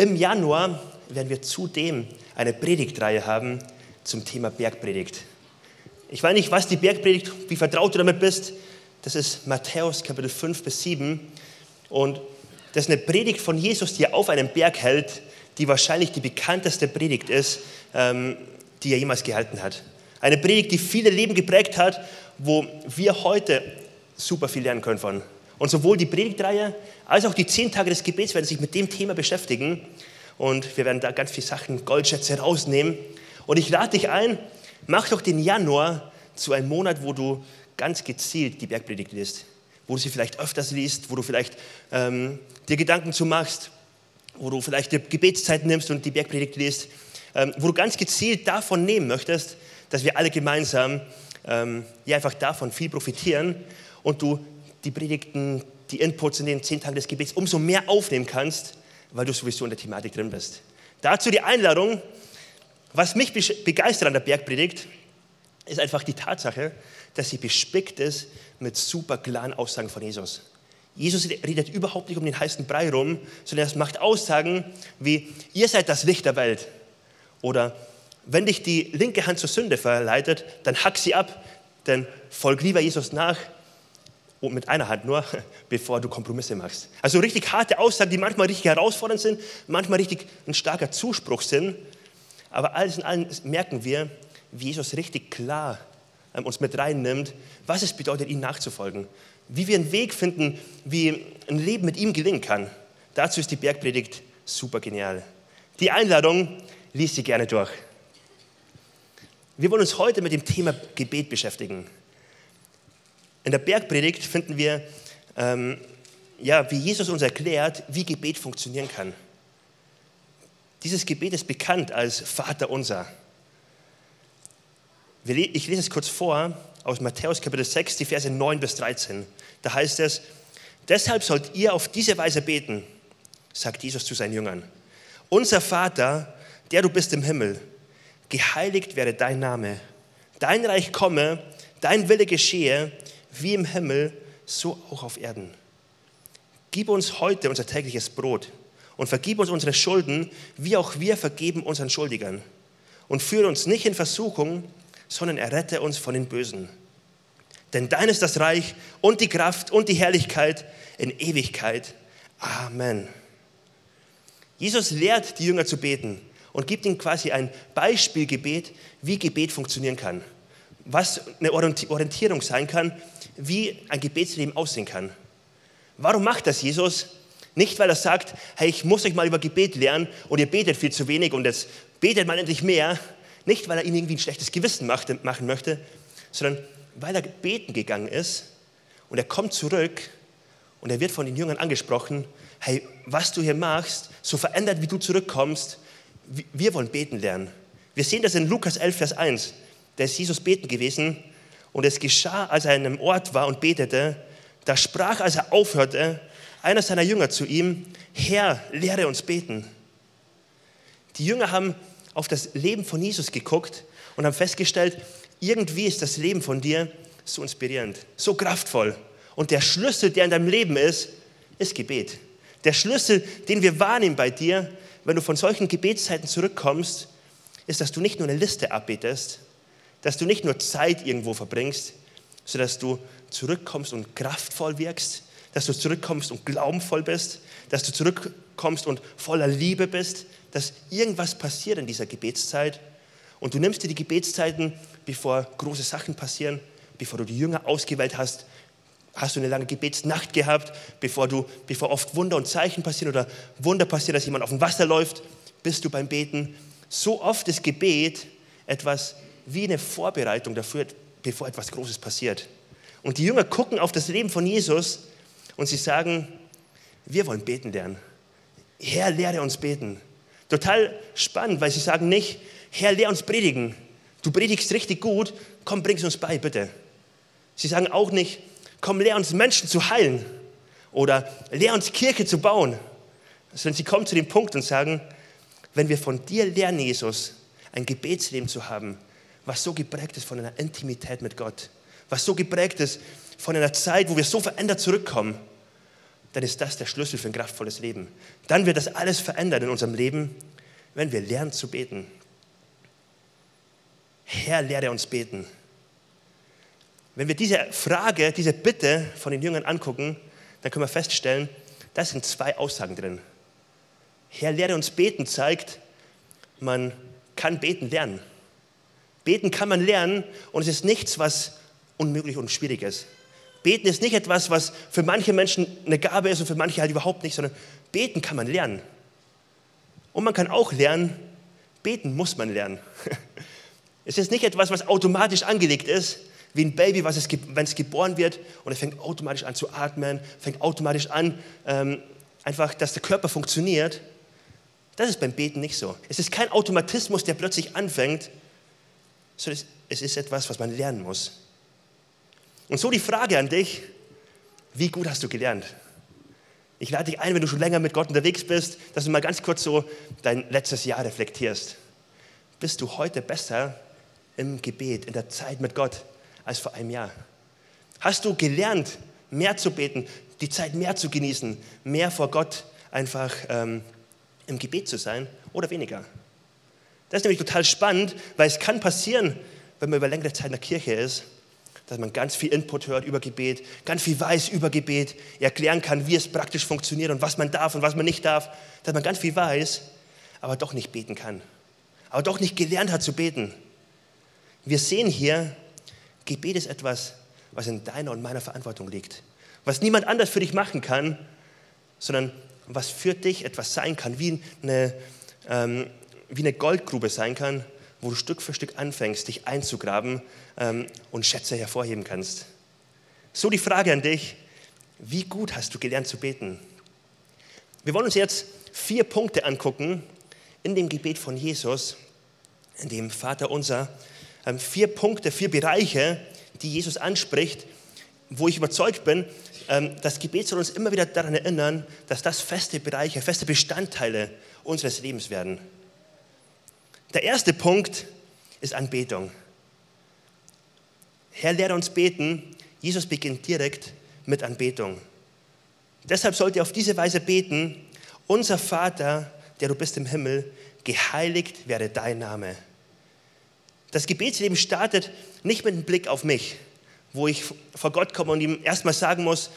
Im Januar werden wir zudem eine Predigtreihe haben zum Thema Bergpredigt. Ich weiß nicht, was die Bergpredigt, wie vertraut du damit bist. Das ist Matthäus Kapitel 5 bis 7. Und das ist eine Predigt von Jesus, die er auf einem Berg hält, die wahrscheinlich die bekannteste Predigt ist, ähm, die er jemals gehalten hat. Eine Predigt, die viele Leben geprägt hat, wo wir heute super viel lernen können von. Und sowohl die Predigtreihe als auch die zehn Tage des Gebets werden sich mit dem Thema beschäftigen. Und wir werden da ganz viele Sachen, Goldschätze rausnehmen. Und ich lade dich ein, mach doch den Januar zu einem Monat, wo du ganz gezielt die Bergpredigt liest. Wo du sie vielleicht öfters liest, wo du vielleicht ähm, dir Gedanken zu machst, wo du vielleicht dir Gebetszeit nimmst und die Bergpredigt liest. Ähm, wo du ganz gezielt davon nehmen möchtest, dass wir alle gemeinsam ähm, ja, einfach davon viel profitieren und du die Predigten, die Inputs in den zehn Tagen des Gebets umso mehr aufnehmen kannst, weil du sowieso in der Thematik drin bist. Dazu die Einladung. Was mich begeistert an der Bergpredigt, ist einfach die Tatsache, dass sie bespickt ist mit super klaren Aussagen von Jesus. Jesus redet überhaupt nicht um den heißen Brei rum, sondern er macht Aussagen wie, ihr seid das Licht der Welt. Oder wenn dich die linke Hand zur Sünde verleitet, dann hack sie ab, denn folg lieber Jesus nach und mit einer Hand nur, bevor du Kompromisse machst. Also richtig harte Aussagen, die manchmal richtig herausfordernd sind, manchmal richtig ein starker Zuspruch sind. Aber alles in allem merken wir, wie Jesus richtig klar ähm, uns mit reinnimmt, was es bedeutet, ihm nachzufolgen. Wie wir einen Weg finden, wie ein Leben mit ihm gelingen kann. Dazu ist die Bergpredigt super genial. Die Einladung liest sie gerne durch. Wir wollen uns heute mit dem Thema Gebet beschäftigen. In der Bergpredigt finden wir, ähm, ja, wie Jesus uns erklärt, wie Gebet funktionieren kann. Dieses Gebet ist bekannt als Vater unser. Ich lese es kurz vor aus Matthäus Kapitel 6, die Verse 9 bis 13. Da heißt es, deshalb sollt ihr auf diese Weise beten, sagt Jesus zu seinen Jüngern. Unser Vater, der du bist im Himmel, geheiligt werde dein Name, dein Reich komme, dein Wille geschehe, wie im Himmel, so auch auf Erden. Gib uns heute unser tägliches Brot und vergib uns unsere Schulden, wie auch wir vergeben unseren Schuldigern. Und führe uns nicht in Versuchung, sondern errette uns von den Bösen. Denn dein ist das Reich und die Kraft und die Herrlichkeit in Ewigkeit. Amen. Jesus lehrt die Jünger zu beten und gibt ihnen quasi ein Beispielgebet, wie Gebet funktionieren kann. Was eine Orientierung sein kann, wie ein Gebetsleben aussehen kann. Warum macht das Jesus? Nicht, weil er sagt, hey, ich muss euch mal über Gebet lernen und ihr betet viel zu wenig und jetzt betet mal endlich mehr. Nicht, weil er ihnen irgendwie ein schlechtes Gewissen machen möchte, sondern weil er beten gegangen ist und er kommt zurück und er wird von den Jüngern angesprochen, hey, was du hier machst, so verändert, wie du zurückkommst, wir wollen beten lernen. Wir sehen das in Lukas 11, Vers 1. Da ist Jesus beten gewesen und es geschah, als er an einem Ort war und betete, da sprach, als er aufhörte, einer seiner Jünger zu ihm, Herr, lehre uns beten. Die Jünger haben auf das Leben von Jesus geguckt und haben festgestellt, irgendwie ist das Leben von dir so inspirierend, so kraftvoll. Und der Schlüssel, der in deinem Leben ist, ist Gebet. Der Schlüssel, den wir wahrnehmen bei dir, wenn du von solchen Gebetszeiten zurückkommst, ist, dass du nicht nur eine Liste abbetest, dass du nicht nur Zeit irgendwo verbringst, sondern dass du zurückkommst und kraftvoll wirkst, dass du zurückkommst und glaubenvoll bist, dass du zurückkommst und voller Liebe bist, dass irgendwas passiert in dieser Gebetszeit. Und du nimmst dir die Gebetszeiten, bevor große Sachen passieren, bevor du die Jünger ausgewählt hast, hast du eine lange Gebetsnacht gehabt, bevor, du, bevor oft Wunder und Zeichen passieren oder Wunder passieren, dass jemand auf dem Wasser läuft, bist du beim Beten. So oft ist Gebet etwas wie eine Vorbereitung dafür, bevor etwas Großes passiert. Und die Jünger gucken auf das Leben von Jesus und sie sagen, wir wollen beten lernen. Herr, lehre uns beten. Total spannend, weil sie sagen nicht, Herr, lehre uns predigen. Du predigst richtig gut, komm, bring es uns bei, bitte. Sie sagen auch nicht, komm, lehr uns Menschen zu heilen oder lehr uns Kirche zu bauen. Sondern sie kommen zu dem Punkt und sagen, wenn wir von dir lernen, Jesus, ein Gebetsleben zu haben, was so geprägt ist von einer Intimität mit Gott, was so geprägt ist von einer Zeit, wo wir so verändert zurückkommen, dann ist das der Schlüssel für ein kraftvolles Leben. Dann wird das alles verändern in unserem Leben, wenn wir lernen zu beten. Herr, lehre uns beten. Wenn wir diese Frage, diese Bitte von den Jüngern angucken, dann können wir feststellen, da sind zwei Aussagen drin. Herr, lehre uns beten zeigt, man kann beten lernen. Beten kann man lernen und es ist nichts, was unmöglich und schwierig ist. Beten ist nicht etwas, was für manche Menschen eine Gabe ist und für manche halt überhaupt nicht, sondern beten kann man lernen. Und man kann auch lernen, beten muss man lernen. Es ist nicht etwas, was automatisch angelegt ist, wie ein Baby, was es, wenn es geboren wird und es fängt automatisch an zu atmen, fängt automatisch an, ähm, einfach, dass der Körper funktioniert. Das ist beim Beten nicht so. Es ist kein Automatismus, der plötzlich anfängt, sondern es ist etwas, was man lernen muss. Und so die Frage an dich, wie gut hast du gelernt? Ich lade dich ein, wenn du schon länger mit Gott unterwegs bist, dass du mal ganz kurz so dein letztes Jahr reflektierst. Bist du heute besser im Gebet, in der Zeit mit Gott als vor einem Jahr? Hast du gelernt, mehr zu beten, die Zeit mehr zu genießen, mehr vor Gott einfach ähm, im Gebet zu sein oder weniger? Das ist nämlich total spannend, weil es kann passieren, wenn man über längere Zeit in der Kirche ist, dass man ganz viel Input hört über Gebet, ganz viel weiß über Gebet, erklären kann, wie es praktisch funktioniert und was man darf und was man nicht darf, dass man ganz viel weiß, aber doch nicht beten kann, aber doch nicht gelernt hat zu beten. Wir sehen hier, Gebet ist etwas, was in deiner und meiner Verantwortung liegt, was niemand anders für dich machen kann, sondern was für dich etwas sein kann, wie eine, ähm, wie eine Goldgrube sein kann, wo du Stück für Stück anfängst, dich einzugraben ähm, und Schätze hervorheben kannst. So die Frage an dich, wie gut hast du gelernt zu beten? Wir wollen uns jetzt vier Punkte angucken in dem Gebet von Jesus, in dem Vater unser. Ähm, vier Punkte, vier Bereiche, die Jesus anspricht, wo ich überzeugt bin, ähm, das Gebet soll uns immer wieder daran erinnern, dass das feste Bereiche, feste Bestandteile unseres Lebens werden. Der erste Punkt ist Anbetung. Herr, lehre uns beten. Jesus beginnt direkt mit Anbetung. Deshalb sollt ihr auf diese Weise beten, unser Vater, der du bist im Himmel, geheiligt werde dein Name. Das Gebetsleben startet nicht mit einem Blick auf mich, wo ich vor Gott komme und ihm erstmal sagen muss,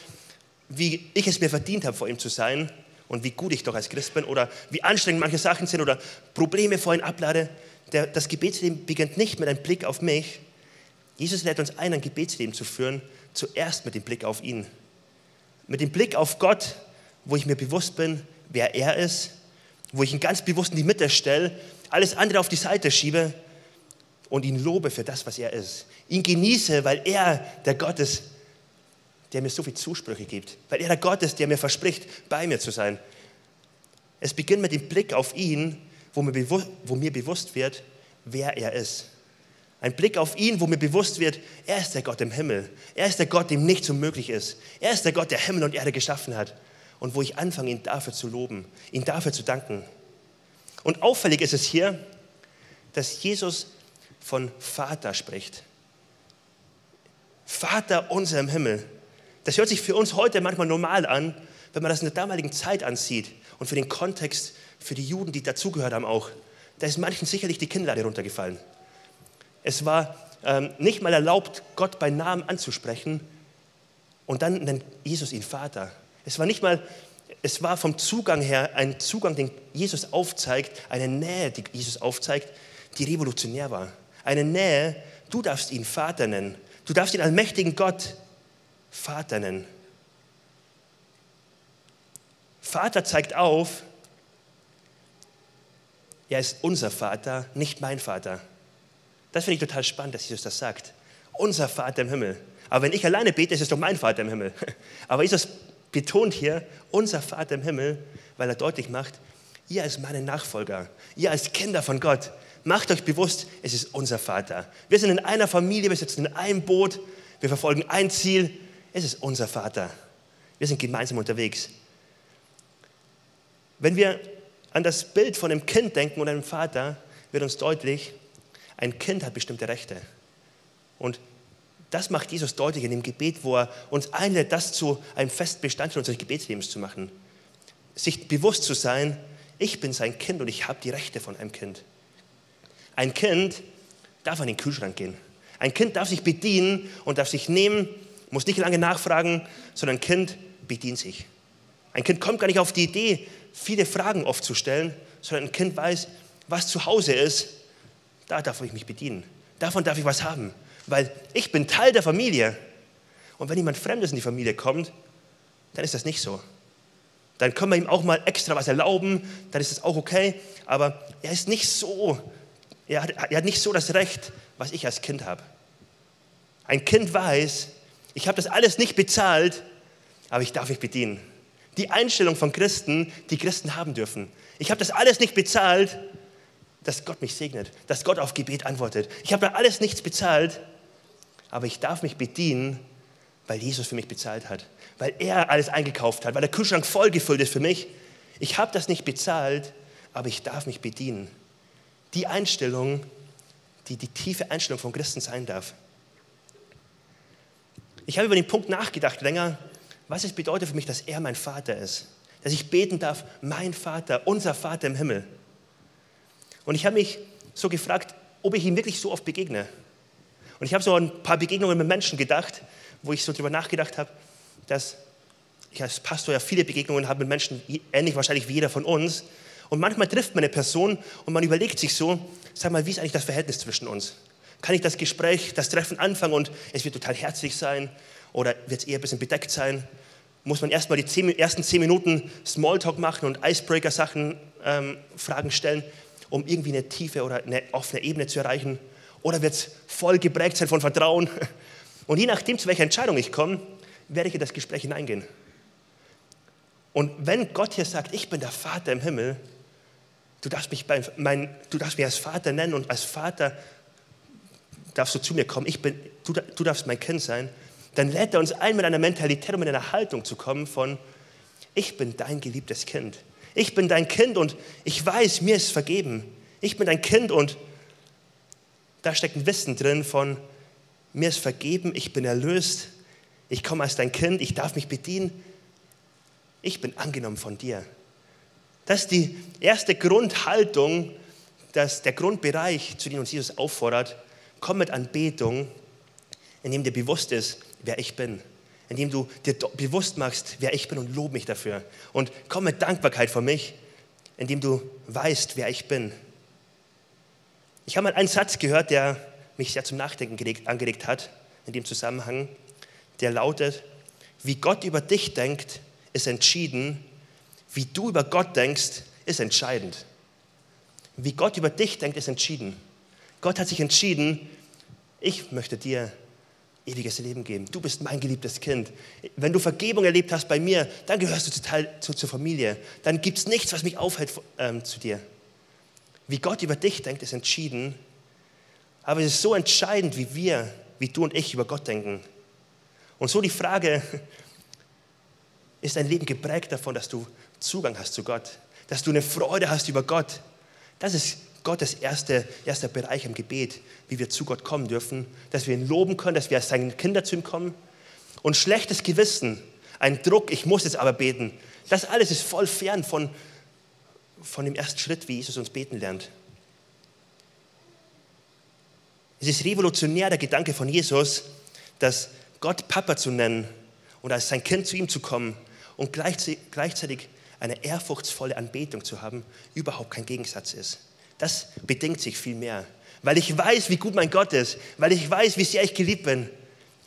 wie ich es mir verdient habe, vor ihm zu sein, und wie gut ich doch als Christ bin oder wie anstrengend manche Sachen sind oder Probleme vor ihm ablade. Der, das Gebetsleben beginnt nicht mit einem Blick auf mich. Jesus lädt uns ein, ein Gebetsleben zu führen, zuerst mit dem Blick auf ihn. Mit dem Blick auf Gott, wo ich mir bewusst bin, wer er ist, wo ich ihn ganz bewusst in die Mitte stelle, alles andere auf die Seite schiebe und ihn lobe für das, was er ist. Ihn genieße, weil er der Gott ist, der mir so viele Zusprüche gibt, weil er der Gott ist, der mir verspricht, bei mir zu sein. Es beginnt mit dem Blick auf ihn, wo mir, bewusst, wo mir bewusst wird, wer er ist. Ein Blick auf ihn, wo mir bewusst wird, er ist der Gott im Himmel. Er ist der Gott, dem nichts unmöglich ist. Er ist der Gott, der Himmel und Erde geschaffen hat. Und wo ich anfange, ihn dafür zu loben, ihn dafür zu danken. Und auffällig ist es hier, dass Jesus von Vater spricht. Vater unser im Himmel. Das hört sich für uns heute manchmal normal an, wenn man das in der damaligen Zeit ansieht und für den Kontext, für die Juden, die dazugehört haben auch. Da ist manchen sicherlich die Kinnlade runtergefallen. Es war ähm, nicht mal erlaubt, Gott bei Namen anzusprechen und dann nennt Jesus ihn Vater. Es war nicht mal, es war vom Zugang her ein Zugang, den Jesus aufzeigt, eine Nähe, die Jesus aufzeigt, die revolutionär war. Eine Nähe, du darfst ihn Vater nennen. Du darfst ihn allmächtigen Gott Vater nennen. Vater zeigt auf, er ist unser Vater, nicht mein Vater. Das finde ich total spannend, dass Jesus das sagt. Unser Vater im Himmel. Aber wenn ich alleine bete, ist es doch mein Vater im Himmel. Aber Jesus betont hier unser Vater im Himmel, weil er deutlich macht, ihr als meine Nachfolger, ihr als Kinder von Gott, macht euch bewusst, es ist unser Vater. Wir sind in einer Familie, wir sitzen in einem Boot, wir verfolgen ein Ziel, es ist unser Vater. Wir sind gemeinsam unterwegs. Wenn wir an das Bild von einem Kind denken und einem Vater, wird uns deutlich, ein Kind hat bestimmte Rechte. Und das macht Jesus deutlich in dem Gebet, wo er uns einlädt, das zu einem festen Bestandteil unseres Gebetslebens zu machen. Sich bewusst zu sein, ich bin sein Kind und ich habe die Rechte von einem Kind. Ein Kind darf an den Kühlschrank gehen. Ein Kind darf sich bedienen und darf sich nehmen, muss nicht lange nachfragen, sondern ein Kind bedient sich. Ein Kind kommt gar nicht auf die Idee, viele Fragen oft zu stellen, sondern ein Kind weiß, was zu Hause ist, da darf ich mich bedienen. Davon darf ich was haben, weil ich bin Teil der Familie. Und wenn jemand Fremdes in die Familie kommt, dann ist das nicht so. Dann können wir ihm auch mal extra was erlauben, dann ist das auch okay. Aber er ist nicht so, er hat, er hat nicht so das Recht, was ich als Kind habe. Ein Kind weiß, ich habe das alles nicht bezahlt, aber ich darf mich bedienen. Die Einstellung von Christen, die Christen haben dürfen. Ich habe das alles nicht bezahlt, dass Gott mich segnet, dass Gott auf Gebet antwortet. Ich habe da alles nichts bezahlt, aber ich darf mich bedienen, weil Jesus für mich bezahlt hat, weil er alles eingekauft hat, weil der Kühlschrank vollgefüllt ist für mich. Ich habe das nicht bezahlt, aber ich darf mich bedienen. Die Einstellung, die die tiefe Einstellung von Christen sein darf. Ich habe über den Punkt nachgedacht länger, was es bedeutet für mich, dass er mein Vater ist. Dass ich beten darf, mein Vater, unser Vater im Himmel. Und ich habe mich so gefragt, ob ich ihm wirklich so oft begegne. Und ich habe so ein paar Begegnungen mit Menschen gedacht, wo ich so darüber nachgedacht habe, dass ich als Pastor ja viele Begegnungen habe mit Menschen, ähnlich wahrscheinlich wie jeder von uns. Und manchmal trifft man eine Person und man überlegt sich so, sag mal, wie ist eigentlich das Verhältnis zwischen uns? Kann ich das Gespräch, das Treffen anfangen und es wird total herzlich sein oder wird es eher ein bisschen bedeckt sein? Muss man erstmal die zehn, ersten zehn Minuten Smalltalk machen und Icebreaker-Sachen, ähm, Fragen stellen, um irgendwie eine tiefe oder eine offene Ebene zu erreichen? Oder wird es voll geprägt sein von Vertrauen? Und je nachdem, zu welcher Entscheidung ich komme, werde ich in das Gespräch hineingehen. Und wenn Gott hier sagt, ich bin der Vater im Himmel, du darfst mich, mein, du darfst mich als Vater nennen und als Vater darfst du zu mir kommen, ich bin, du, du darfst mein Kind sein, dann lädt er uns ein, mit einer Mentalität und mit einer Haltung zu kommen von, ich bin dein geliebtes Kind. Ich bin dein Kind und ich weiß, mir ist vergeben. Ich bin dein Kind und da steckt ein Wissen drin von, mir ist vergeben, ich bin erlöst, ich komme als dein Kind, ich darf mich bedienen, ich bin angenommen von dir. Das ist die erste Grundhaltung, dass der Grundbereich, zu dem uns Jesus auffordert, komm mit Anbetung, indem dir bewusst ist, wer ich bin. Indem du dir bewusst machst, wer ich bin und lob mich dafür. Und komm mit Dankbarkeit vor mich, indem du weißt, wer ich bin. Ich habe mal einen Satz gehört, der mich sehr zum Nachdenken angeregt hat in dem Zusammenhang, der lautet, wie Gott über dich denkt, ist entschieden, wie du über Gott denkst, ist entscheidend. Wie Gott über dich denkt, ist entschieden. Gott hat sich entschieden, ich möchte dir ewiges Leben geben. Du bist mein geliebtes Kind. Wenn du Vergebung erlebt hast bei mir, dann gehörst du zu Teil, zu, zur Familie. Dann gibt es nichts, was mich aufhält ähm, zu dir. Wie Gott über dich denkt, ist entschieden. Aber es ist so entscheidend, wie wir, wie du und ich über Gott denken. Und so die Frage, ist dein Leben geprägt davon, dass du Zugang hast zu Gott, dass du eine Freude hast über Gott. Das ist Gottes erster erste Bereich im Gebet, wie wir zu Gott kommen dürfen, dass wir ihn loben können, dass wir als seine Kinder zu ihm kommen. Und schlechtes Gewissen, ein Druck, ich muss jetzt aber beten, das alles ist voll fern von, von dem ersten Schritt, wie Jesus uns beten lernt. Es ist revolutionär der Gedanke von Jesus, dass Gott Papa zu nennen und als sein Kind zu ihm zu kommen und gleichzeitig eine ehrfurchtsvolle Anbetung zu haben, überhaupt kein Gegensatz ist. Das bedingt sich viel mehr. Weil ich weiß, wie gut mein Gott ist, weil ich weiß, wie sehr ich geliebt bin,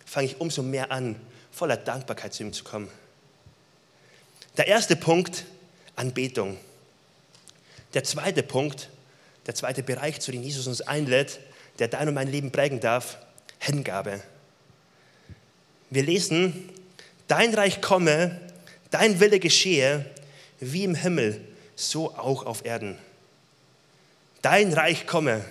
fange ich umso mehr an, voller Dankbarkeit zu ihm zu kommen. Der erste Punkt, Anbetung. Der zweite Punkt, der zweite Bereich, zu dem Jesus uns einlädt, der dein und mein Leben prägen darf, Hingabe. Wir lesen, dein Reich komme, dein Wille geschehe, wie im Himmel, so auch auf Erden. Dein Reich komme.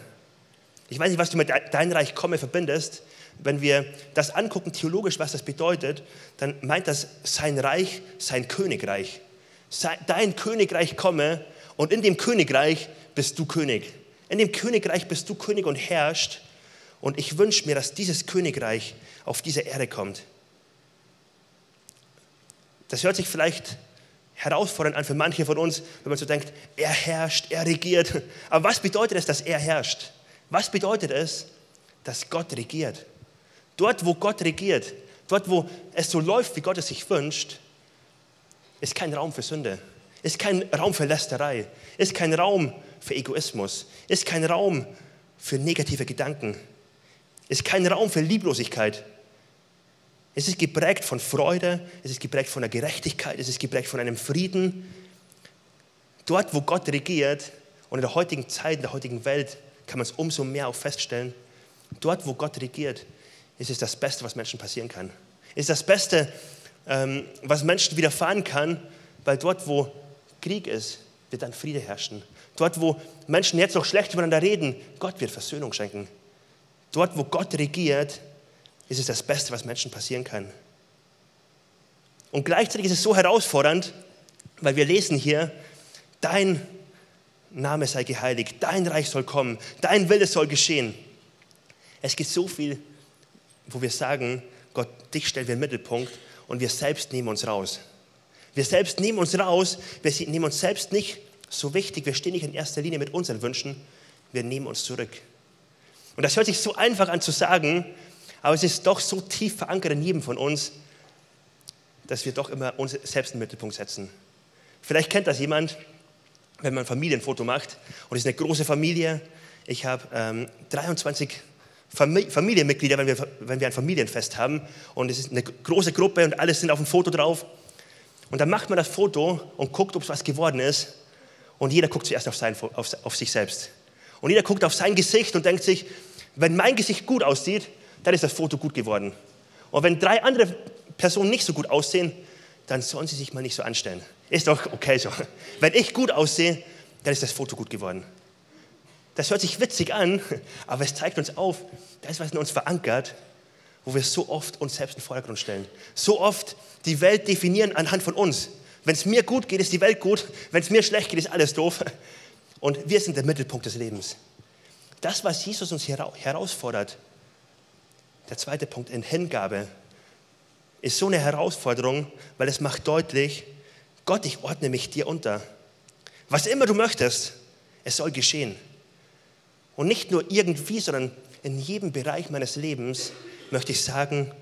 Ich weiß nicht, was du mit dein Reich komme verbindest. Wenn wir das angucken, theologisch, was das bedeutet, dann meint das sein Reich, sein Königreich. Dein Königreich komme und in dem Königreich bist du König. In dem Königreich bist du König und herrscht Und ich wünsche mir, dass dieses Königreich auf diese Erde kommt. Das hört sich vielleicht herausfordernd an für manche von uns, wenn man so denkt, er herrscht, er regiert. Aber was bedeutet es, dass er herrscht? Was bedeutet es, dass Gott regiert? Dort, wo Gott regiert, dort, wo es so läuft, wie Gott es sich wünscht, ist kein Raum für Sünde, ist kein Raum für Lästerei, ist kein Raum für Egoismus, ist kein Raum für negative Gedanken, ist kein Raum für Lieblosigkeit. Es ist geprägt von Freude, es ist geprägt von der Gerechtigkeit, es ist geprägt von einem Frieden. Dort, wo Gott regiert und in der heutigen Zeit, in der heutigen Welt, kann man es umso mehr auch feststellen, dort, wo Gott regiert, ist es das Beste, was Menschen passieren kann. Ist das Beste, ähm, was Menschen widerfahren kann, weil dort, wo Krieg ist, wird dann Friede herrschen. Dort, wo Menschen jetzt noch schlecht übereinander reden, Gott wird Versöhnung schenken. Dort, wo Gott regiert, ist es das Beste, was Menschen passieren kann. Und gleichzeitig ist es so herausfordernd, weil wir lesen hier, dein Name sei geheiligt, dein Reich soll kommen, dein Wille soll geschehen. Es gibt so viel, wo wir sagen, Gott, dich stellen wir im Mittelpunkt und wir selbst nehmen uns raus. Wir selbst nehmen uns raus, wir nehmen uns selbst nicht so wichtig, wir stehen nicht in erster Linie mit unseren Wünschen, wir nehmen uns zurück. Und das hört sich so einfach an zu sagen, aber es ist doch so tief verankert in jedem von uns, dass wir doch immer uns selbst in den Mittelpunkt setzen. Vielleicht kennt das jemand, wenn man ein Familienfoto macht und es ist eine große Familie. Ich habe ähm, 23 Familienmitglieder, wenn wir, wenn wir ein Familienfest haben und es ist eine große Gruppe und alle sind auf dem Foto drauf. Und dann macht man das Foto und guckt, ob es was geworden ist. Und jeder guckt zuerst auf, sein, auf, auf sich selbst. Und jeder guckt auf sein Gesicht und denkt sich, wenn mein Gesicht gut aussieht, dann ist das Foto gut geworden. Und wenn drei andere Personen nicht so gut aussehen, dann sollen sie sich mal nicht so anstellen. Ist doch okay so. Wenn ich gut aussehe, dann ist das Foto gut geworden. Das hört sich witzig an, aber es zeigt uns auf, da ist was in uns verankert, wo wir so oft uns selbst in den Vordergrund stellen. So oft die Welt definieren anhand von uns. Wenn es mir gut geht, ist die Welt gut. Wenn es mir schlecht geht, ist alles doof. Und wir sind der Mittelpunkt des Lebens. Das, was Jesus uns herausfordert, der zweite Punkt in Hingabe, ist so eine Herausforderung, weil es macht deutlich, Gott, ich ordne mich dir unter. Was immer du möchtest, es soll geschehen. Und nicht nur irgendwie, sondern in jedem Bereich meines Lebens möchte ich sagen,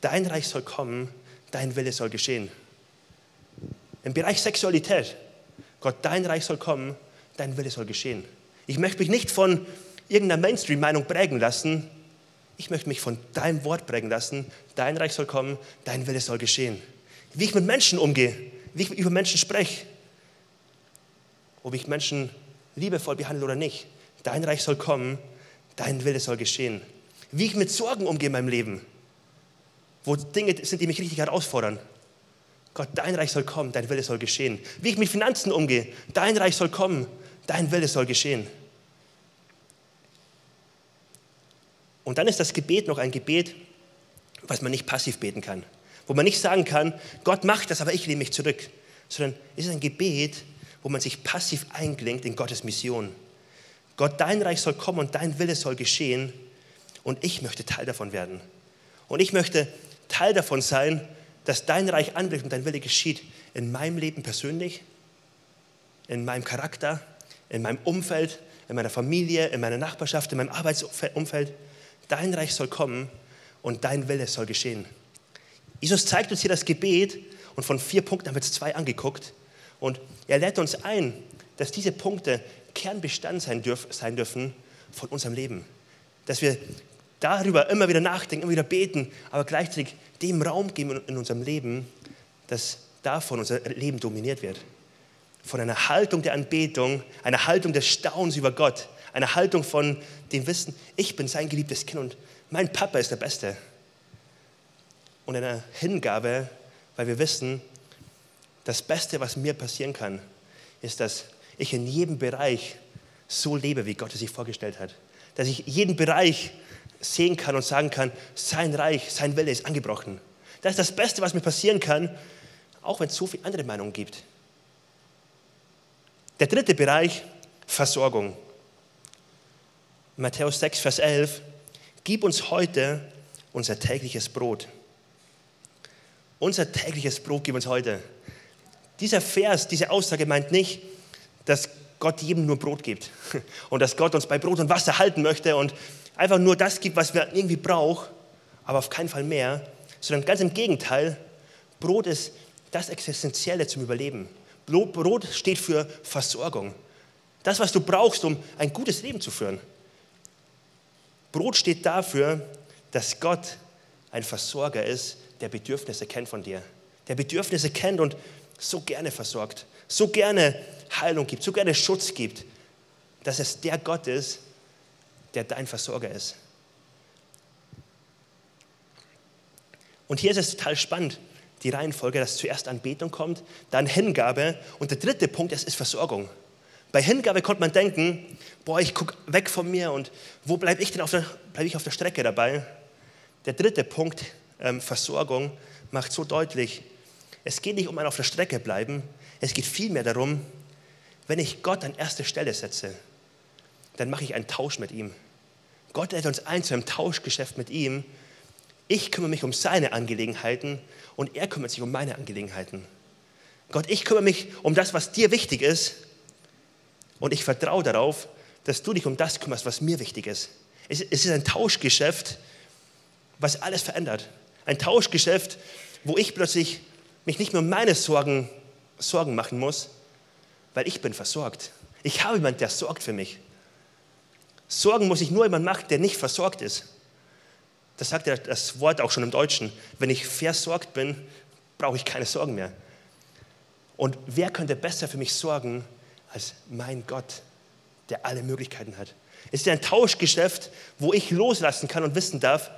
dein Reich soll kommen, dein Wille soll geschehen. Im Bereich Sexualität, Gott, dein Reich soll kommen, dein Wille soll geschehen. Ich möchte mich nicht von irgendeiner Mainstream-Meinung prägen lassen. Ich möchte mich von deinem Wort prägen lassen. Dein Reich soll kommen, dein Wille soll geschehen. Wie ich mit Menschen umgehe, wie ich über Menschen spreche, ob ich Menschen liebevoll behandle oder nicht dein Reich soll kommen, dein Wille soll geschehen. Wie ich mit Sorgen umgehe in meinem Leben, wo Dinge sind, die mich richtig herausfordern. Gott, dein Reich soll kommen, dein Wille soll geschehen. Wie ich mit Finanzen umgehe, dein Reich soll kommen, dein Wille soll geschehen. Und dann ist das Gebet noch ein Gebet, was man nicht passiv beten kann. Wo man nicht sagen kann, Gott macht das, aber ich lehne mich zurück. Sondern es ist ein Gebet, wo man sich passiv einklingt in Gottes Mission. Gott, dein Reich soll kommen und dein Wille soll geschehen und ich möchte Teil davon werden. Und ich möchte Teil davon sein, dass dein Reich anbricht und dein Wille geschieht in meinem Leben persönlich, in meinem Charakter, in meinem Umfeld, in meiner Familie, in meiner Nachbarschaft, in meinem Arbeitsumfeld. Dein Reich soll kommen und dein Wille soll geschehen. Jesus zeigt uns hier das Gebet und von vier Punkten haben wir jetzt zwei angeguckt. Und er lädt uns ein, dass diese Punkte Kernbestand sein, dürf, sein dürfen von unserem Leben. Dass wir darüber immer wieder nachdenken, immer wieder beten, aber gleichzeitig dem Raum geben in unserem Leben, dass davon unser Leben dominiert wird. Von einer Haltung der Anbetung, einer Haltung des Staunens über Gott, einer Haltung von dem Wissen, ich bin sein geliebtes Kind und mein Papa ist der Beste. Und einer Hingabe, weil wir wissen, das Beste, was mir passieren kann, ist, dass ich in jedem Bereich so lebe, wie Gott es sich vorgestellt hat. Dass ich jeden Bereich sehen kann und sagen kann, sein Reich, sein Wille ist angebrochen. Das ist das Beste, was mir passieren kann, auch wenn es so viele andere Meinungen gibt. Der dritte Bereich, Versorgung. Matthäus 6, Vers 11, gib uns heute unser tägliches Brot. Unser tägliches Brot gib uns heute. Dieser Vers, diese Aussage meint nicht, dass Gott jedem nur Brot gibt und dass Gott uns bei Brot und Wasser halten möchte und einfach nur das gibt, was wir irgendwie brauchen, aber auf keinen Fall mehr, sondern ganz im Gegenteil, Brot ist das Existenzielle zum Überleben. Brot steht für Versorgung. Das, was du brauchst, um ein gutes Leben zu führen. Brot steht dafür, dass Gott ein Versorger ist, der Bedürfnisse kennt von dir. Der Bedürfnisse kennt und so gerne versorgt, so gerne Heilung gibt, so gerne Schutz gibt, dass es der Gott ist, der dein Versorger ist. Und hier ist es total spannend, die Reihenfolge, dass zuerst Anbetung kommt, dann Hingabe und der dritte Punkt ist, ist Versorgung. Bei Hingabe konnte man denken, boah, ich gucke weg von mir und wo bleibe ich denn auf der, bleib ich auf der Strecke dabei? Der dritte Punkt, ähm, Versorgung, macht so deutlich, es geht nicht um ein auf der Strecke bleiben, es geht vielmehr darum, wenn ich Gott an erste Stelle setze, dann mache ich einen Tausch mit ihm. Gott lädt uns ein zu einem Tauschgeschäft mit ihm. Ich kümmere mich um seine Angelegenheiten und er kümmert sich um meine Angelegenheiten. Gott, ich kümmere mich um das, was dir wichtig ist und ich vertraue darauf, dass du dich um das kümmerst, was mir wichtig ist. Es ist ein Tauschgeschäft, was alles verändert. Ein Tauschgeschäft, wo ich plötzlich mich nicht mehr um meine Sorgen, Sorgen machen muss, weil ich bin versorgt. Ich habe jemanden, der sorgt für mich. Sorgen muss ich nur jemand machen, der nicht versorgt ist. Das sagt ja das Wort auch schon im Deutschen. Wenn ich versorgt bin, brauche ich keine Sorgen mehr. Und wer könnte besser für mich sorgen als mein Gott, der alle Möglichkeiten hat? Es ist ein Tauschgeschäft, wo ich loslassen kann und wissen darf,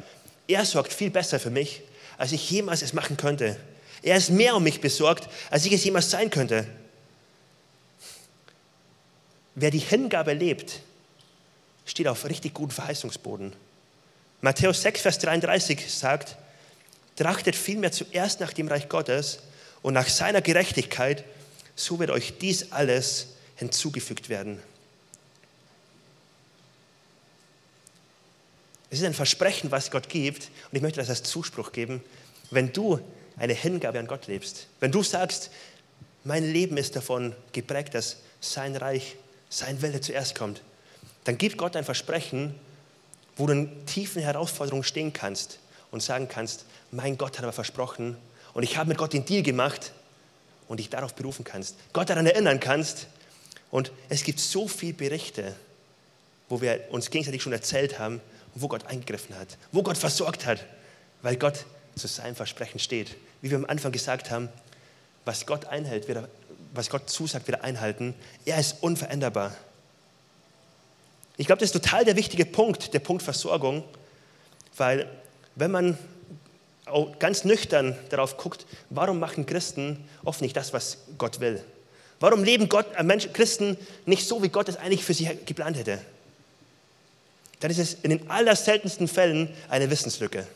er sorgt viel besser für mich, als ich jemals es machen könnte. Er ist mehr um mich besorgt, als ich es jemals sein könnte. Wer die Hingabe lebt, steht auf richtig guten Verheißungsboden. Matthäus 6, Vers 33 sagt, trachtet vielmehr zuerst nach dem Reich Gottes und nach seiner Gerechtigkeit, so wird euch dies alles hinzugefügt werden. Es ist ein Versprechen, was Gott gibt, und ich möchte das als Zuspruch geben, wenn du eine Hingabe an Gott lebst, wenn du sagst, mein Leben ist davon geprägt, dass sein Reich, sein Wille zuerst kommt, dann gibt Gott ein Versprechen, wo du in tiefen Herausforderungen stehen kannst und sagen kannst, mein Gott hat aber versprochen und ich habe mit Gott den Deal gemacht und dich darauf berufen kannst, Gott daran erinnern kannst. Und es gibt so viele Berichte, wo wir uns gegenseitig schon erzählt haben, wo Gott eingegriffen hat, wo Gott versorgt hat, weil Gott zu seinem Versprechen steht. Wie wir am Anfang gesagt haben, was Gott einhält, wird er, was Gott zusagt, wird er einhalten. Er ist unveränderbar. Ich glaube, das ist total der wichtige Punkt, der Punkt Versorgung, weil wenn man ganz nüchtern darauf guckt, warum machen Christen oft nicht das, was Gott will? Warum leben Gott, äh Menschen, Christen nicht so, wie Gott es eigentlich für sie geplant hätte? Dann ist es in den allerseltensten Fällen eine Wissenslücke.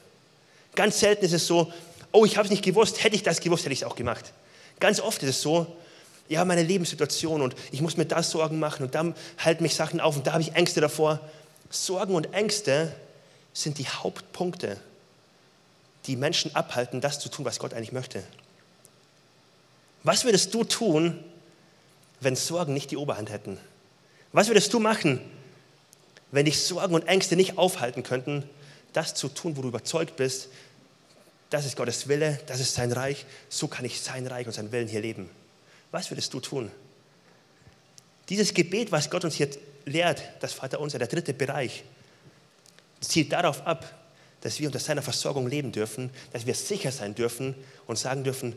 Ganz selten ist es so, oh, ich habe es nicht gewusst, hätte ich das gewusst, hätte ich es auch gemacht. Ganz oft ist es so, ja, meine Lebenssituation und ich muss mir das Sorgen machen und dann halten mich Sachen auf und da habe ich Ängste davor. Sorgen und Ängste sind die Hauptpunkte, die Menschen abhalten, das zu tun, was Gott eigentlich möchte. Was würdest du tun, wenn Sorgen nicht die Oberhand hätten? Was würdest du machen, wenn dich Sorgen und Ängste nicht aufhalten könnten, das zu tun, wo du überzeugt bist, das ist Gottes Wille, das ist sein Reich, so kann ich sein Reich und seinen Willen hier leben? Was würdest du tun? Dieses Gebet, was Gott uns hier lehrt, das Vaterunser, der dritte Bereich, zielt darauf ab, dass wir unter seiner Versorgung leben dürfen, dass wir sicher sein dürfen und sagen dürfen,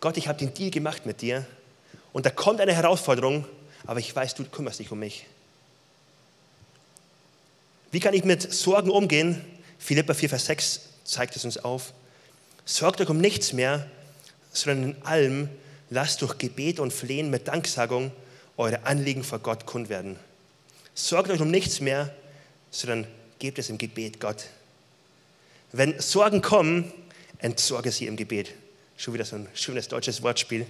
Gott, ich habe den Deal gemacht mit dir und da kommt eine Herausforderung, aber ich weiß, du kümmerst dich um mich. Wie kann ich mit Sorgen umgehen? Philippa 4, Vers 6 zeigt es uns auf. Sorgt euch um nichts mehr, sondern in allem lasst durch Gebet und Flehen mit Danksagung eure Anliegen vor Gott kund werden. Sorgt euch um nichts mehr, sondern gebt es im Gebet Gott. Wenn Sorgen kommen, entsorge sie im Gebet. Schon wieder so ein schönes deutsches Wortspiel.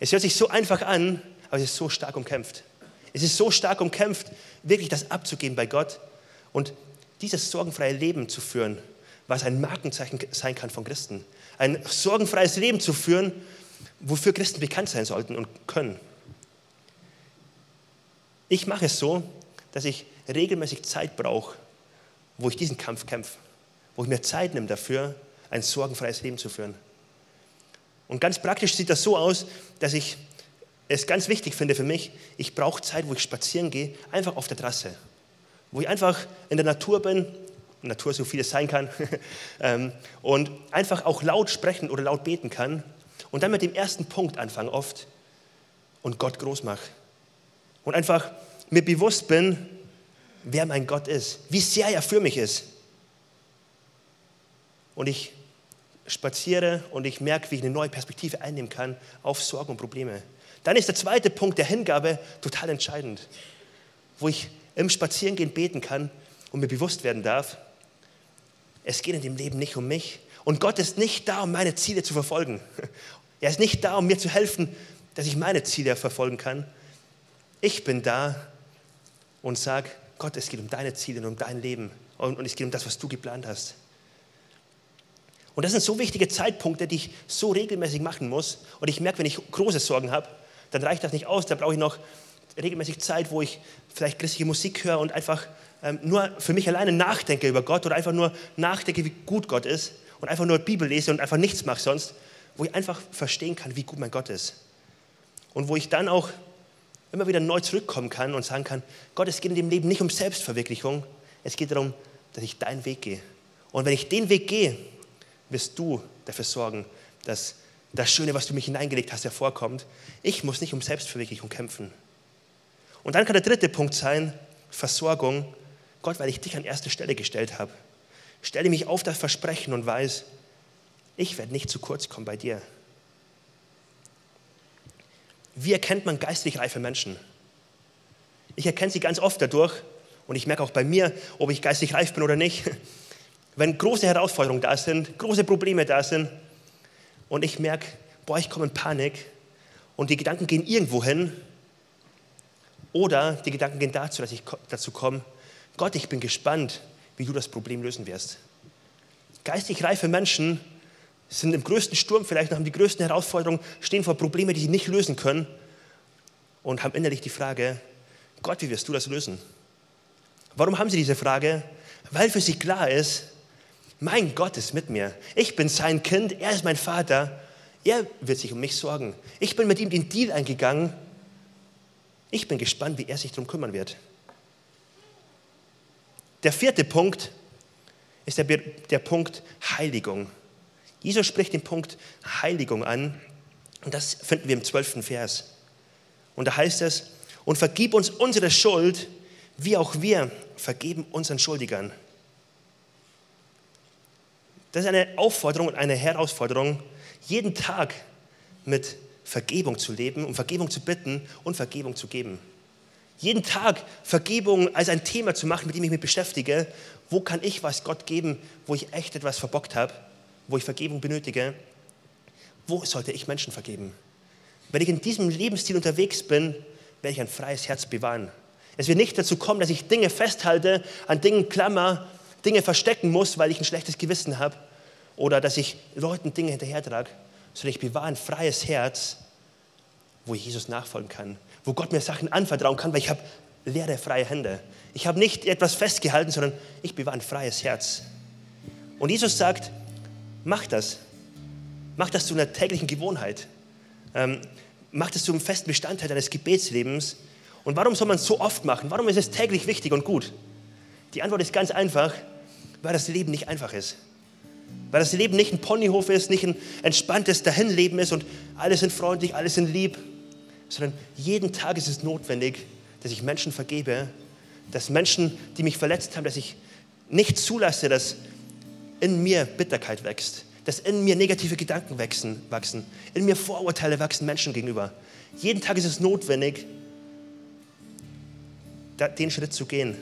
Es hört sich so einfach an, aber es ist so stark umkämpft. Es ist so stark umkämpft, wirklich das abzugeben bei Gott und dieses sorgenfreie Leben zu führen, was ein Markenzeichen sein kann von Christen. Ein sorgenfreies Leben zu führen, wofür Christen bekannt sein sollten und können. Ich mache es so, dass ich regelmäßig Zeit brauche, wo ich diesen Kampf kämpfe, wo ich mir Zeit nehme dafür, ein sorgenfreies Leben zu führen. Und ganz praktisch sieht das so aus, dass ich es ganz wichtig finde für mich, ich brauche Zeit, wo ich spazieren gehe, einfach auf der Trasse. Wo ich einfach in der Natur bin, Natur so viel es sein kann, ähm, und einfach auch laut sprechen oder laut beten kann und dann mit dem ersten Punkt anfangen oft und Gott groß mache. Und einfach mir bewusst bin, wer mein Gott ist, wie sehr er für mich ist. Und ich spaziere und ich merke, wie ich eine neue Perspektive einnehmen kann auf Sorgen und Probleme. Dann ist der zweite Punkt der Hingabe total entscheidend, wo ich im Spazierengehen beten kann und mir bewusst werden darf, es geht in dem Leben nicht um mich. Und Gott ist nicht da, um meine Ziele zu verfolgen. Er ist nicht da, um mir zu helfen, dass ich meine Ziele verfolgen kann. Ich bin da und sage, Gott, es geht um deine Ziele und um dein Leben. Und, es geht um das, was du geplant hast. Und das sind so wichtige Zeitpunkte, die ich so regelmäßig machen muss. Und ich merke, wenn ich große Sorgen habe, dann reicht das nicht aus. Da brauche ich noch regelmäßig Zeit, wo ich vielleicht christliche Musik höre und einfach ähm, nur für mich alleine nachdenke über Gott oder einfach nur nachdenke, wie gut Gott ist und einfach nur Bibel lese und einfach nichts mache sonst, wo ich einfach verstehen kann, wie gut mein Gott ist. Und wo ich dann auch immer wieder neu zurückkommen kann und sagen kann, Gott, es geht in dem Leben nicht um Selbstverwirklichung, es geht darum, dass ich deinen Weg gehe. Und wenn ich den Weg gehe, wirst du dafür sorgen, dass das Schöne, was du mich hineingelegt hast, hervorkommt. Ich muss nicht um Selbstverwirklichung kämpfen. Und dann kann der dritte Punkt sein, Versorgung. Gott, weil ich dich an erste Stelle gestellt habe. Stelle mich auf das Versprechen und weiß, ich werde nicht zu kurz kommen bei dir. Wie erkennt man geistlich reife Menschen? Ich erkenne sie ganz oft dadurch, und ich merke auch bei mir, ob ich geistlich reif bin oder nicht, wenn große Herausforderungen da sind, große Probleme da sind, und ich merke, boah, ich komme in Panik, und die Gedanken gehen irgendwo hin, oder die Gedanken gehen dazu, dass ich dazu komme, Gott, ich bin gespannt, wie du das Problem lösen wirst. Geistig reife Menschen sind im größten Sturm vielleicht haben die größten Herausforderungen, stehen vor Problemen, die sie nicht lösen können und haben innerlich die Frage, Gott, wie wirst du das lösen? Warum haben sie diese Frage? Weil für sie klar ist, mein Gott ist mit mir. Ich bin sein Kind, er ist mein Vater, er wird sich um mich sorgen. Ich bin mit ihm den Deal eingegangen. Ich bin gespannt, wie er sich darum kümmern wird. Der vierte Punkt ist der, der Punkt Heiligung. Jesus spricht den Punkt Heiligung an und das finden wir im zwölften Vers. Und da heißt es, und vergib uns unsere Schuld, wie auch wir vergeben unseren Schuldigern. Das ist eine Aufforderung und eine Herausforderung, jeden Tag mit Vergebung zu leben, um Vergebung zu bitten und Vergebung zu geben. Jeden Tag Vergebung als ein Thema zu machen, mit dem ich mich beschäftige. Wo kann ich was Gott geben, wo ich echt etwas verbockt habe? wo ich Vergebung benötige, wo sollte ich Menschen vergeben? Wenn ich in diesem Lebensstil unterwegs bin, werde ich ein freies Herz bewahren. Es wird nicht dazu kommen, dass ich Dinge festhalte, an Dingen klammer, Dinge verstecken muss, weil ich ein schlechtes Gewissen habe oder dass ich Leuten Dinge hinterhertrage, sondern ich bewahre ein freies Herz, wo ich Jesus nachfolgen kann, wo Gott mir Sachen anvertrauen kann, weil ich habe leere, freie Hände. Ich habe nicht etwas festgehalten, sondern ich bewahre ein freies Herz. Und Jesus sagt, Mach das. Mach das zu einer täglichen Gewohnheit. Ähm, mach das zu einem festen Bestandteil deines Gebetslebens. Und warum soll man es so oft machen? Warum ist es täglich wichtig und gut? Die Antwort ist ganz einfach, weil das Leben nicht einfach ist. Weil das Leben nicht ein Ponyhof ist, nicht ein entspanntes Dahinleben ist und alle sind freundlich, alle sind lieb, sondern jeden Tag ist es notwendig, dass ich Menschen vergebe, dass Menschen, die mich verletzt haben, dass ich nicht zulasse, dass in mir Bitterkeit wächst, dass in mir negative Gedanken wachsen, wachsen, in mir Vorurteile wachsen Menschen gegenüber. Jeden Tag ist es notwendig, den Schritt zu gehen.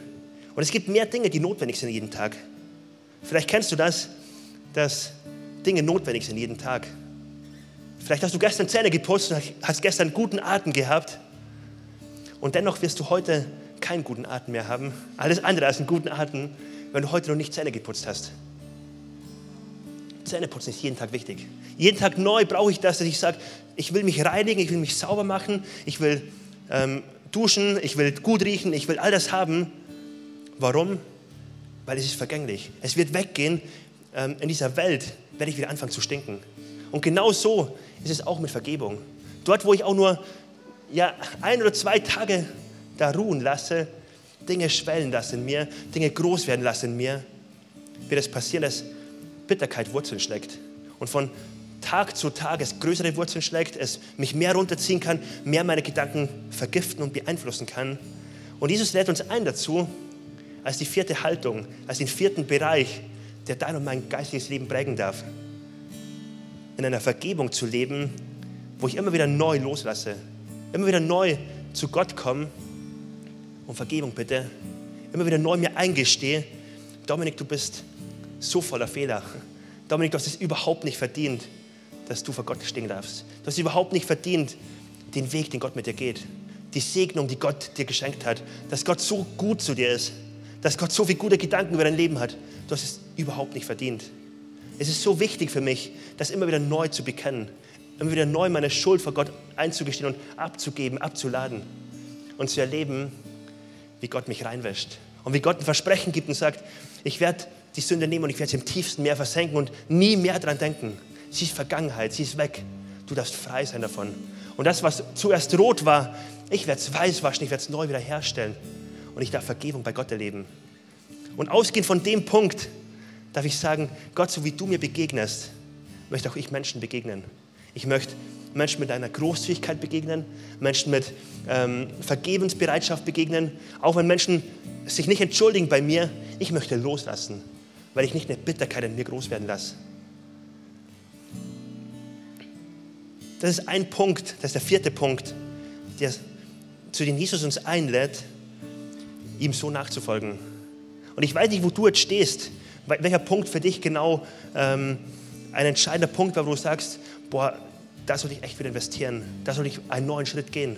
Und es gibt mehr Dinge, die notwendig sind jeden Tag. Vielleicht kennst du das, dass Dinge notwendig sind jeden Tag. Vielleicht hast du gestern Zähne geputzt und hast gestern guten Atem gehabt und dennoch wirst du heute keinen guten Atem mehr haben, alles andere als einen guten Atem, wenn du heute noch nicht Zähne geputzt hast. Zähneputzen ist jeden Tag wichtig. Jeden Tag neu brauche ich das, dass ich sage, ich will mich reinigen, ich will mich sauber machen, ich will ähm, duschen, ich will gut riechen, ich will all das haben. Warum? Weil es ist vergänglich. Es wird weggehen. Ähm, in dieser Welt werde ich wieder anfangen zu stinken. Und genau so ist es auch mit Vergebung. Dort, wo ich auch nur ja, ein oder zwei Tage da ruhen lasse, Dinge schwellen lassen in mir, Dinge groß werden lassen in mir, wird es passieren, dass Bitterkeit Wurzeln schlägt. Und von Tag zu Tag es größere Wurzeln schlägt, es mich mehr runterziehen kann, mehr meine Gedanken vergiften und beeinflussen kann. Und Jesus lädt uns ein dazu, als die vierte Haltung, als den vierten Bereich, der dein und mein geistiges Leben prägen darf. In einer Vergebung zu leben, wo ich immer wieder neu loslasse, immer wieder neu zu Gott komme und Vergebung bitte, immer wieder neu mir eingestehe, Dominik, du bist so voller Fehler. Dominik, du hast es überhaupt nicht verdient, dass du vor Gott stehen darfst. Du hast es überhaupt nicht verdient, den Weg, den Gott mit dir geht. Die Segnung, die Gott dir geschenkt hat. Dass Gott so gut zu dir ist. Dass Gott so viele gute Gedanken über dein Leben hat. Du hast es überhaupt nicht verdient. Es ist so wichtig für mich, das immer wieder neu zu bekennen. Immer wieder neu meine Schuld vor Gott einzugestehen und abzugeben, abzuladen. Und zu erleben, wie Gott mich reinwäscht. Und wie Gott ein Versprechen gibt und sagt, ich werde die Sünde nehmen und ich werde sie im tiefsten Meer versenken und nie mehr daran denken. Sie ist Vergangenheit, sie ist weg. Du darfst frei sein davon. Und das, was zuerst rot war, ich werde es weiß waschen, ich werde es neu wieder herstellen. Und ich darf Vergebung bei Gott erleben. Und ausgehend von dem Punkt darf ich sagen, Gott, so wie du mir begegnest, möchte auch ich Menschen begegnen. Ich möchte Menschen mit einer Großzügigkeit begegnen, Menschen mit ähm, Vergebensbereitschaft begegnen, auch wenn Menschen sich nicht entschuldigen bei mir, ich möchte loslassen weil ich nicht eine Bitterkeit in mir groß werden lasse. Das ist ein Punkt, das ist der vierte Punkt, der, zu dem Jesus uns einlädt, ihm so nachzufolgen. Und ich weiß nicht, wo du jetzt stehst, welcher Punkt für dich genau ähm, ein entscheidender Punkt war, wo du sagst, boah, da soll ich echt wieder investieren, da soll ich einen neuen Schritt gehen.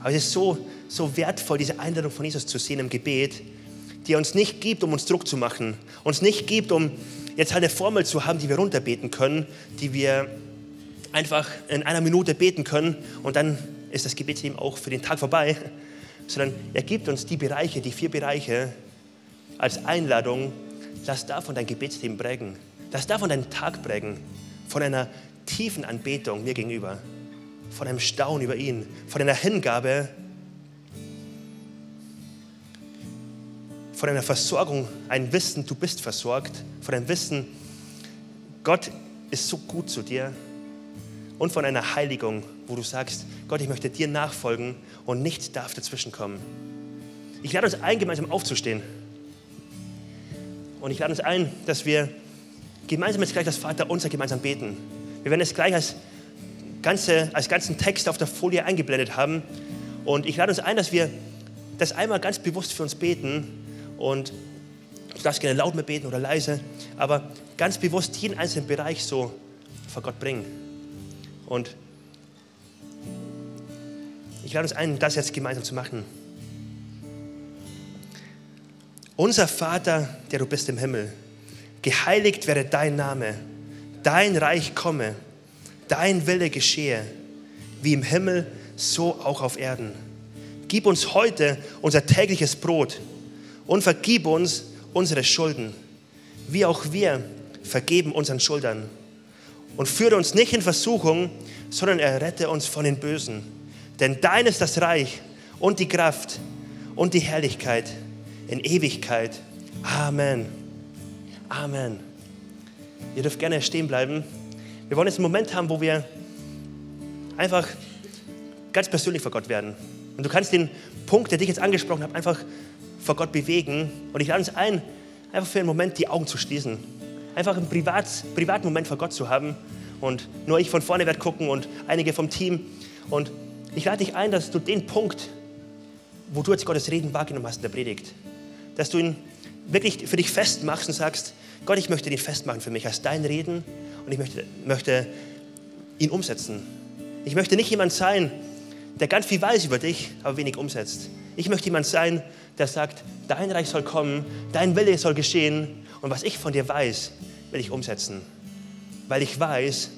Aber es ist so, so wertvoll, diese Einladung von Jesus zu sehen im Gebet, die er uns nicht gibt, um uns Druck zu machen, uns nicht gibt, um jetzt halt eine Formel zu haben, die wir runterbeten können, die wir einfach in einer Minute beten können und dann ist das Gebetsleben auch für den Tag vorbei, sondern er gibt uns die Bereiche, die vier Bereiche als Einladung, lass davon dein Gebetsleben prägen, lass davon deinen Tag prägen, von einer tiefen Anbetung mir gegenüber, von einem Staunen über ihn, von einer Hingabe. Von einer Versorgung, ein Wissen, du bist versorgt, von einem Wissen, Gott ist so gut zu dir und von einer Heiligung, wo du sagst, Gott, ich möchte dir nachfolgen und nichts darf dazwischenkommen. Ich lade uns ein, gemeinsam aufzustehen. Und ich lade uns ein, dass wir gemeinsam jetzt gleich das Vater unser gemeinsam beten. Wir werden es gleich als, ganze, als ganzen Text auf der Folie eingeblendet haben. Und ich lade uns ein, dass wir das einmal ganz bewusst für uns beten und du darfst gerne laut mit beten oder leise, aber ganz bewusst jeden einzelnen Bereich so vor Gott bringen. Und ich lade uns ein, das jetzt gemeinsam zu machen. Unser Vater, der du bist im Himmel, geheiligt werde dein Name, dein Reich komme, dein Wille geschehe, wie im Himmel, so auch auf Erden. Gib uns heute unser tägliches Brot und vergib uns unsere Schulden, wie auch wir vergeben unseren Schuldern. Und führe uns nicht in Versuchung, sondern errette uns von den Bösen. Denn dein ist das Reich und die Kraft und die Herrlichkeit in Ewigkeit. Amen. Amen. Ihr dürft gerne stehen bleiben. Wir wollen jetzt einen Moment haben, wo wir einfach ganz persönlich vor Gott werden. Und du kannst den Punkt, der dich jetzt angesprochen hat, einfach vor Gott bewegen. Und ich lade uns ein, einfach für einen Moment die Augen zu schließen. Einfach einen Privat, privaten Moment vor Gott zu haben. Und nur ich von vorne werde gucken und einige vom Team. Und ich lade dich ein, dass du den Punkt, wo du jetzt Gottes Reden wahrgenommen hast in der Predigt, dass du ihn wirklich für dich festmachst und sagst, Gott, ich möchte den festmachen für mich als dein Reden und ich möchte, möchte ihn umsetzen. Ich möchte nicht jemand sein, der ganz viel weiß über dich, aber wenig umsetzt. Ich möchte jemand sein, der sagt, dein Reich soll kommen, dein Wille soll geschehen und was ich von dir weiß, will ich umsetzen. Weil ich weiß,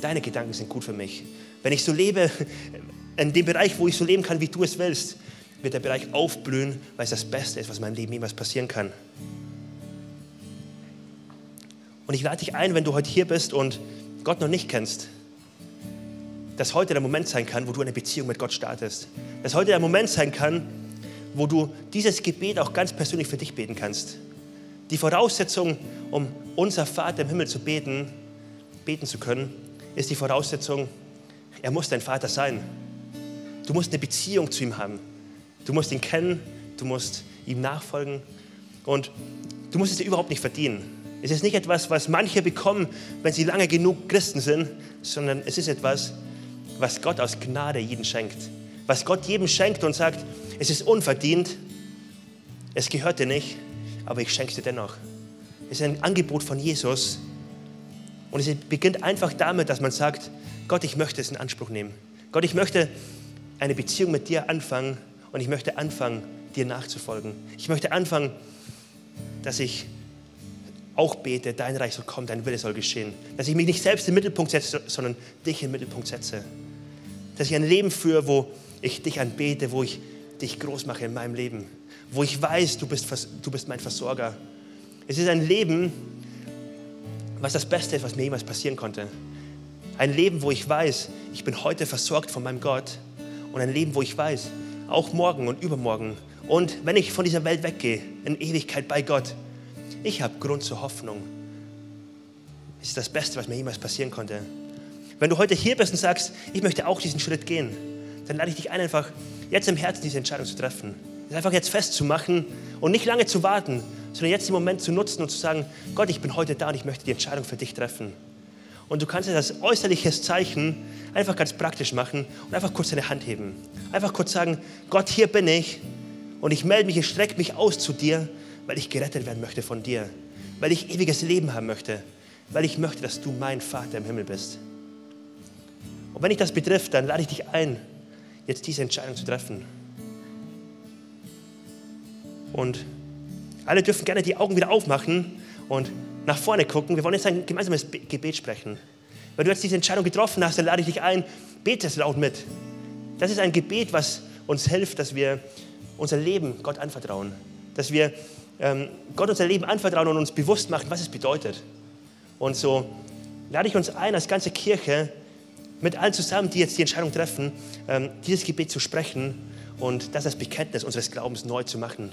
deine Gedanken sind gut für mich. Wenn ich so lebe, in dem Bereich, wo ich so leben kann, wie du es willst, wird der Bereich aufblühen, weil es das Beste ist, was in meinem Leben jemals passieren kann. Und ich lade dich ein, wenn du heute hier bist und Gott noch nicht kennst, dass heute der Moment sein kann, wo du eine Beziehung mit Gott startest. Dass heute der Moment sein kann, wo du dieses Gebet auch ganz persönlich für dich beten kannst. Die Voraussetzung, um unser Vater im Himmel zu beten, beten zu können, ist die Voraussetzung, er muss dein Vater sein. Du musst eine Beziehung zu ihm haben. Du musst ihn kennen, du musst ihm nachfolgen und du musst es dir überhaupt nicht verdienen. Es ist nicht etwas, was manche bekommen, wenn sie lange genug Christen sind, sondern es ist etwas, was Gott aus Gnade jedem schenkt. Was Gott jedem schenkt und sagt, es ist unverdient, es gehört dir nicht, aber ich schenke dir dennoch. Es ist ein Angebot von Jesus und es beginnt einfach damit, dass man sagt, Gott, ich möchte es in Anspruch nehmen. Gott, ich möchte eine Beziehung mit dir anfangen und ich möchte anfangen, dir nachzufolgen. Ich möchte anfangen, dass ich auch bete, dein Reich soll kommen, dein Wille soll geschehen. Dass ich mich nicht selbst im Mittelpunkt setze, sondern dich im Mittelpunkt setze. Dass ich ein Leben führe, wo ich dich anbete, wo ich dich groß mache in meinem Leben. Wo ich weiß, du bist, du bist mein Versorger. Es ist ein Leben, was das Beste ist, was mir jemals passieren konnte. Ein Leben, wo ich weiß, ich bin heute versorgt von meinem Gott. Und ein Leben, wo ich weiß, auch morgen und übermorgen. Und wenn ich von dieser Welt weggehe, in Ewigkeit bei Gott, ich habe Grund zur Hoffnung. Das ist das Beste, was mir jemals passieren konnte. Wenn du heute hier bist und sagst, ich möchte auch diesen Schritt gehen, dann lade ich dich ein, einfach jetzt im Herzen diese Entscheidung zu treffen. Das einfach jetzt festzumachen und nicht lange zu warten, sondern jetzt den Moment zu nutzen und zu sagen, Gott, ich bin heute da und ich möchte die Entscheidung für dich treffen. Und du kannst das als äußerliches Zeichen einfach ganz praktisch machen und einfach kurz deine Hand heben. Einfach kurz sagen, Gott, hier bin ich und ich melde mich, ich strecke mich aus zu dir, weil ich gerettet werden möchte von dir, weil ich ewiges Leben haben möchte, weil ich möchte, dass du mein Vater im Himmel bist. Und wenn ich das betrifft, dann lade ich dich ein, jetzt diese Entscheidung zu treffen. Und alle dürfen gerne die Augen wieder aufmachen und nach vorne gucken. Wir wollen jetzt ein gemeinsames Gebet sprechen. Wenn du jetzt diese Entscheidung getroffen hast, dann lade ich dich ein, bete es laut mit. Das ist ein Gebet, was uns hilft, dass wir unser Leben Gott anvertrauen. Dass wir ähm, Gott unser Leben anvertrauen und uns bewusst machen, was es bedeutet. Und so lade ich uns ein, als ganze Kirche, mit allen zusammen, die jetzt die Entscheidung treffen, ähm, dieses Gebet zu sprechen und das als Bekenntnis unseres Glaubens neu zu machen.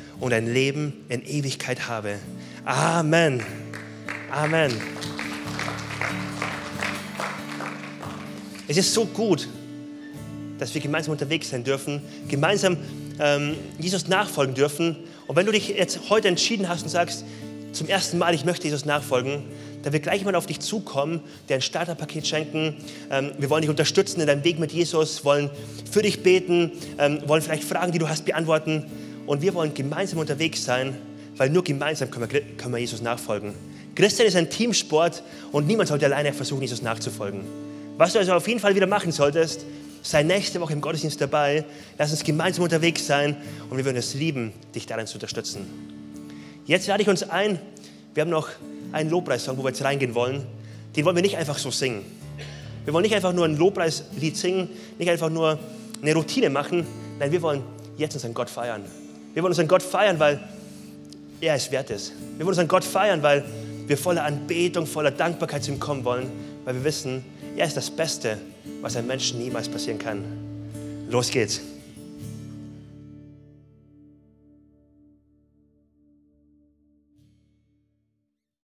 und ein Leben in Ewigkeit habe. Amen. Amen. Es ist so gut, dass wir gemeinsam unterwegs sein dürfen, gemeinsam ähm, Jesus nachfolgen dürfen. Und wenn du dich jetzt heute entschieden hast und sagst, zum ersten Mal, ich möchte Jesus nachfolgen, dann wird gleich jemand auf dich zukommen, der ein Starterpaket schenken. Ähm, wir wollen dich unterstützen in deinem Weg mit Jesus, wollen für dich beten, ähm, wollen vielleicht Fragen, die du hast, beantworten. Und wir wollen gemeinsam unterwegs sein, weil nur gemeinsam können wir, können wir Jesus nachfolgen. Christian ist ein Teamsport und niemand sollte alleine versuchen, Jesus nachzufolgen. Was du also auf jeden Fall wieder machen solltest, sei nächste Woche im Gottesdienst dabei. Lass uns gemeinsam unterwegs sein und wir würden es lieben, dich darin zu unterstützen. Jetzt lade ich uns ein. Wir haben noch einen Lobpreissong, wo wir jetzt reingehen wollen. Den wollen wir nicht einfach so singen. Wir wollen nicht einfach nur ein Lobpreislied singen, nicht einfach nur eine Routine machen. Nein, wir wollen jetzt unseren Gott feiern. Wir wollen unseren Gott feiern, weil er es wert ist. Wir wollen unseren Gott feiern, weil wir voller Anbetung, voller Dankbarkeit zu ihm kommen wollen, weil wir wissen, er ist das Beste, was einem Menschen niemals passieren kann. Los geht's.